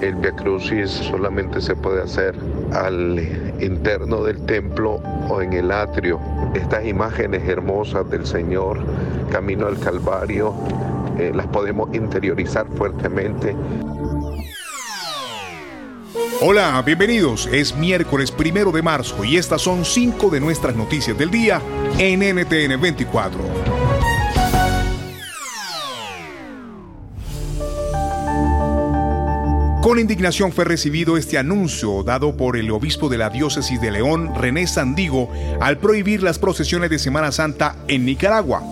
El Via Crucis solamente se puede hacer al interno del templo o en el atrio. Estas imágenes hermosas del Señor, camino al Calvario, eh, las podemos interiorizar fuertemente. Hola, bienvenidos. Es miércoles primero de marzo y estas son cinco de nuestras noticias del día en NTN 24. Con indignación fue recibido este anuncio dado por el obispo de la diócesis de León, René Sandigo, al prohibir las procesiones de Semana Santa en Nicaragua.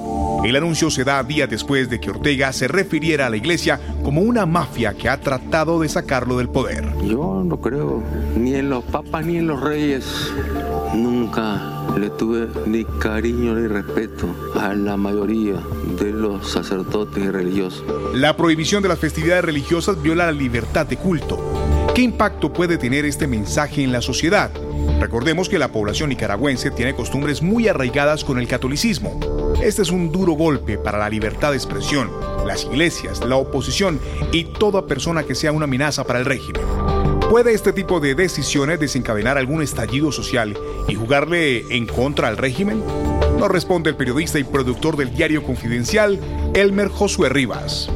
El anuncio se da días después de que Ortega se refiriera a la iglesia como una mafia que ha tratado de sacarlo del poder. Yo no creo ni en los papas ni en los reyes. Nunca le tuve ni cariño ni respeto a la mayoría de los sacerdotes y religiosos. La prohibición de las festividades religiosas viola la libertad de culto. ¿Qué impacto puede tener este mensaje en la sociedad? Recordemos que la población nicaragüense tiene costumbres muy arraigadas con el catolicismo. Este es un duro golpe para la libertad de expresión, las iglesias, la oposición y toda persona que sea una amenaza para el régimen. ¿Puede este tipo de decisiones desencadenar algún estallido social y jugarle en contra al régimen? Nos responde el periodista y productor del diario Confidencial, Elmer Josué Rivas.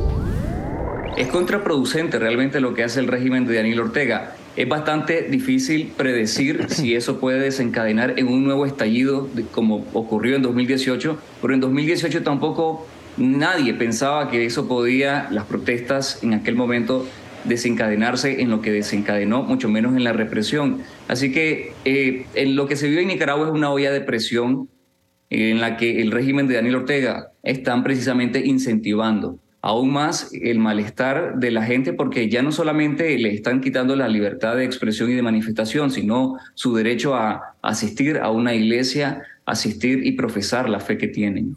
Es contraproducente realmente lo que hace el régimen de Daniel Ortega. Es bastante difícil predecir si eso puede desencadenar en un nuevo estallido como ocurrió en 2018, pero en 2018 tampoco nadie pensaba que eso podía, las protestas en aquel momento desencadenarse en lo que desencadenó, mucho menos en la represión. Así que eh, en lo que se vio en Nicaragua es una olla de presión en la que el régimen de Daniel Ortega están precisamente incentivando aún más el malestar de la gente porque ya no solamente le están quitando la libertad de expresión y de manifestación, sino su derecho a asistir a una iglesia, asistir y profesar la fe que tienen.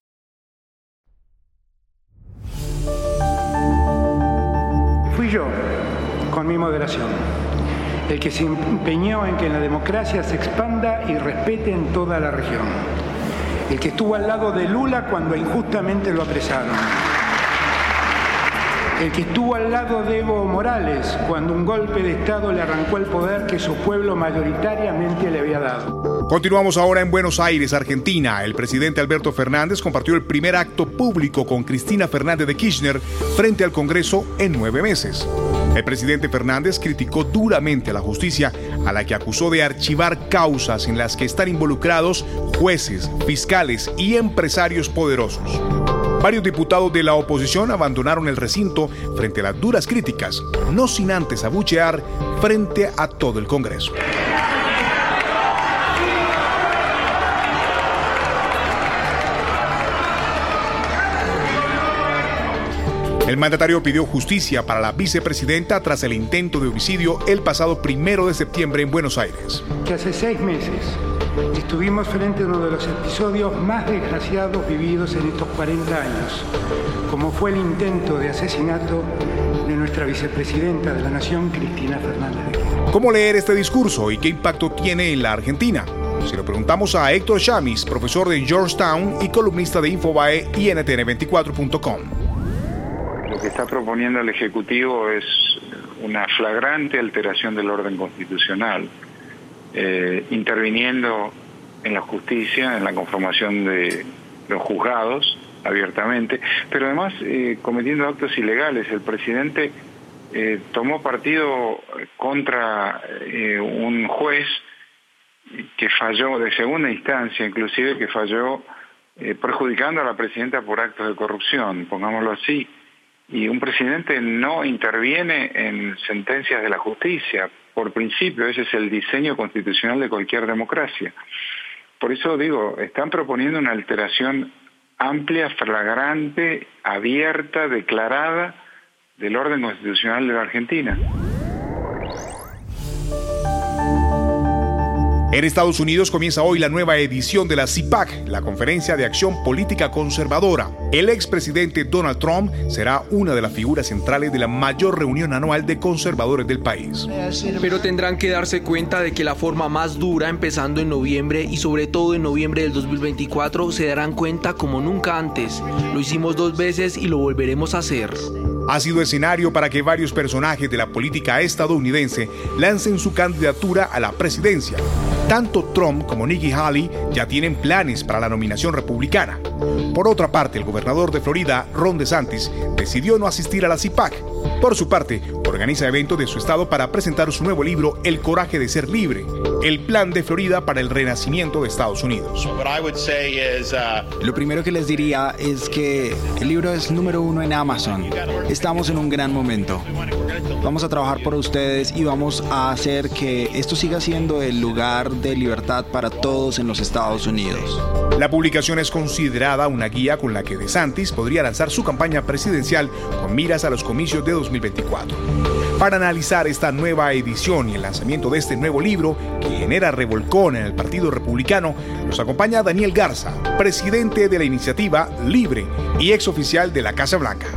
Fui yo, con mi moderación, el que se empeñó en que la democracia se expanda y respete en toda la región, el que estuvo al lado de Lula cuando injustamente lo apresaron el que estuvo al lado de Evo Morales cuando un golpe de Estado le arrancó el poder que su pueblo mayoritariamente le había dado. Continuamos ahora en Buenos Aires, Argentina. El presidente Alberto Fernández compartió el primer acto público con Cristina Fernández de Kirchner frente al Congreso en nueve meses. El presidente Fernández criticó duramente a la justicia, a la que acusó de archivar causas en las que están involucrados jueces, fiscales y empresarios poderosos. Varios diputados de la oposición abandonaron el recinto frente a las duras críticas, no sin antes abuchear frente a todo el Congreso. El mandatario pidió justicia para la vicepresidenta tras el intento de homicidio el pasado primero de septiembre en Buenos Aires. Que hace seis meses Estuvimos frente a uno de los episodios más desgraciados vividos en estos 40 años, como fue el intento de asesinato de nuestra vicepresidenta de la Nación, Cristina Fernández de ¿Cómo leer este discurso y qué impacto tiene en la Argentina? Si lo preguntamos a Héctor Chamis, profesor de Georgetown y columnista de Infobae y NTN24.com. Lo que está proponiendo el Ejecutivo es una flagrante alteración del orden constitucional eh, interviniendo en la justicia, en la conformación de los juzgados abiertamente, pero además eh, cometiendo actos ilegales. El presidente eh, tomó partido contra un juez que falló de segunda instancia, inclusive que falló perjudicando a la presidenta por actos de corrupción, pongámoslo así. Y un presidente no interviene en sentencias de la justicia, por principio, ese es el diseño constitucional de cualquier democracia. Por eso digo, están proponiendo una alteración amplia, flagrante, abierta, declarada del orden constitucional de la Argentina. En Estados Unidos comienza hoy la nueva edición de la CIPAC, la Conferencia de Acción Política Conservadora. El expresidente Donald Trump será una de las figuras centrales de la mayor reunión anual de conservadores del país. Pero tendrán que darse cuenta de que la forma más dura, empezando en noviembre y sobre todo en noviembre del 2024, se darán cuenta como nunca antes. Lo hicimos dos veces y lo volveremos a hacer ha sido escenario para que varios personajes de la política estadounidense lancen su candidatura a la presidencia. Tanto Trump como Nikki Haley ya tienen planes para la nominación republicana. Por otra parte, el gobernador de Florida, Ron DeSantis, decidió no asistir a la CIPAC. Por su parte, organiza eventos de su estado para presentar su nuevo libro El coraje de ser libre, el plan de Florida para el renacimiento de Estados Unidos. Uh, Lo primero que les diría es que el libro es número uno en Amazon. Estamos en un gran momento. Vamos a trabajar por ustedes y vamos a hacer que esto siga siendo el lugar de libertad para todos en los Estados Unidos. La publicación es considerada una guía con la que DeSantis podría lanzar su campaña presidencial con miras a los comicios de 2024. Para analizar esta nueva edición y el lanzamiento de este nuevo libro, que genera revolcón en el Partido Republicano, nos acompaña Daniel Garza, presidente de la iniciativa Libre y ex oficial de la Casa Blanca.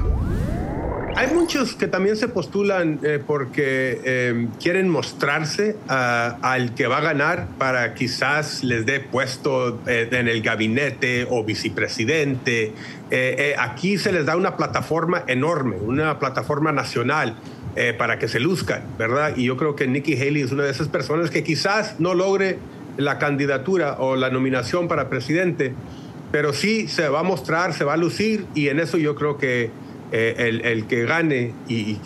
Hay muchos que también se postulan eh, porque eh, quieren mostrarse al que va a ganar para quizás les dé puesto eh, en el gabinete o vicepresidente. aquí se les da una plataforma enorme, una plataforma nacional. para que se luzcan, ¿verdad? Y yo creo que Nikki Haley es una de esas personas que quizás no logre la candidatura o la nominación para presidente, pero sí se va a mostrar, se va a lucir y en eso yo creo que eh, el, que gane y,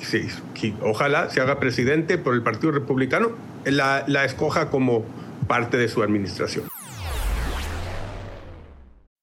ojalá se haga presidente por el Partido Republicano, la, la escoja como parte de su administración.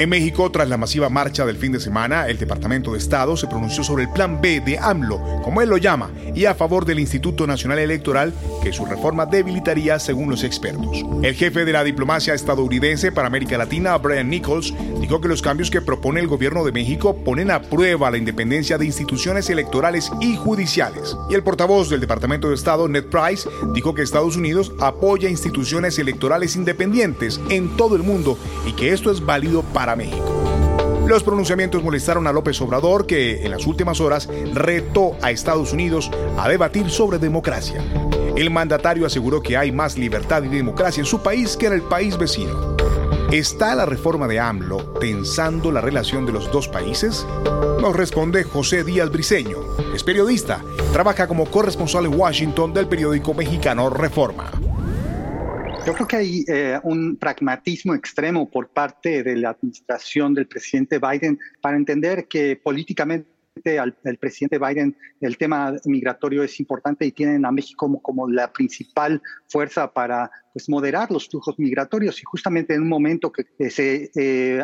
En México, tras la masiva marcha del fin de semana, el Departamento de Estado se pronunció sobre el Plan B de AMLO, como él lo llama, y a favor del Instituto Nacional Electoral, que su reforma debilitaría según los expertos. El jefe de la diplomacia estadounidense para América Latina, Brian Nichols, dijo que los cambios que propone el gobierno de México ponen a prueba la independencia de instituciones electorales y judiciales. Y el portavoz del Departamento de Estado, Ned Price, dijo que Estados Unidos apoya instituciones electorales independientes en todo el mundo y que esto es válido para México. Los pronunciamientos molestaron a López Obrador, que en las últimas horas retó a Estados Unidos a debatir sobre democracia. El mandatario aseguró que hay más libertad y democracia en su país que en el país vecino. ¿Está la reforma de AMLO tensando la relación de los dos países? Nos responde José Díaz Briceño. Es periodista, trabaja como corresponsal en Washington del periódico mexicano Reforma. Yo creo que hay eh, un pragmatismo extremo por parte de la administración del presidente Biden para entender que políticamente al, presidente Biden el tema migratorio es importante y tienen a México como, como la principal fuerza para pues, moderar los flujos migratorios. Y justamente en un momento que, se eh,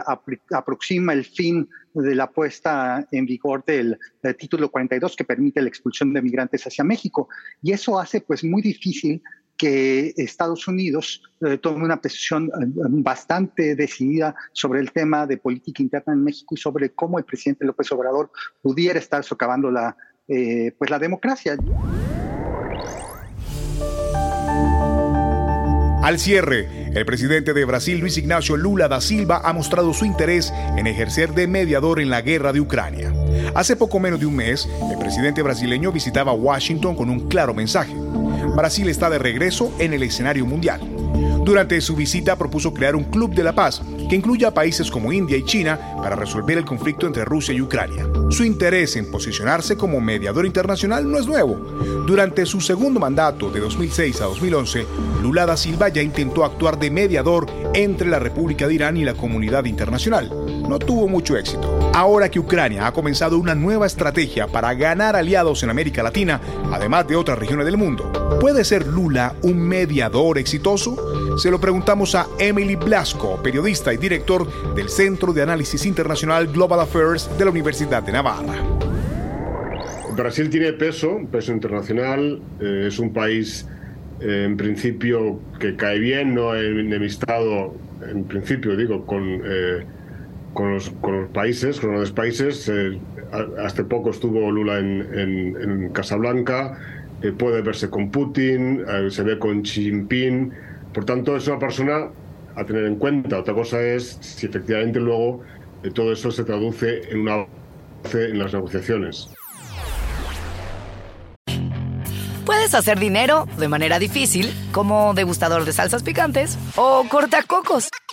aproxima el fin de la puesta en vigor del, del, título 42 que permite la expulsión de migrantes hacia México. Y eso hace pues muy difícil que Estados Unidos eh, tome una posición eh, bastante decidida sobre el tema de política interna en México y sobre cómo el presidente López Obrador pudiera estar socavando la, eh, pues la democracia. Al cierre, el presidente de Brasil, Luis Ignacio Lula da Silva, ha mostrado su interés en ejercer de mediador en la guerra de Ucrania. Hace poco menos de un mes, el presidente brasileño visitaba Washington con un claro mensaje. Brasil está de regreso en el escenario mundial. Durante su visita propuso crear un Club de la Paz que incluya países como India y China para resolver el conflicto entre Rusia y Ucrania. Su interés en posicionarse como mediador internacional no es nuevo. Durante su segundo mandato de 2006 a 2011, Lula da Silva ya intentó actuar de mediador entre la República de Irán y la comunidad internacional. No tuvo mucho éxito. Ahora que Ucrania ha comenzado una nueva estrategia para ganar aliados en América Latina, además de otras regiones del mundo, ¿puede ser Lula un mediador exitoso? Se lo preguntamos a Emily Blasco, periodista y director del Centro de Análisis Internacional Global Affairs de la Universidad de Navarra. Brasil tiene peso, peso internacional, eh, es un país eh, en principio que cae bien, no enemistado, en principio digo, con, eh, con, los, con, los, países, con los países. hace poco estuvo Lula en, en, Casablanca, puede verse con Putin, se ve con Xi Jinping. Por tanto, es una persona a tener en cuenta. Otra cosa es si efectivamente luego todo eso se traduce en una en las negociaciones. Puedes hacer dinero de manera difícil, como degustador de salsas picantes, o cortacocos,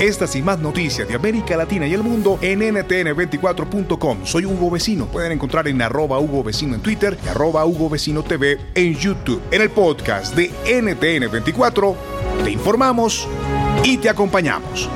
Estas y más noticias de América Latina y el mundo en ntn24.com. Soy Hugo Vecino. Pueden encontrar en arroba Hugo Vecino en Twitter y arroba Hugo Vecino TV en YouTube. En el podcast de NTN24 te informamos y te acompañamos.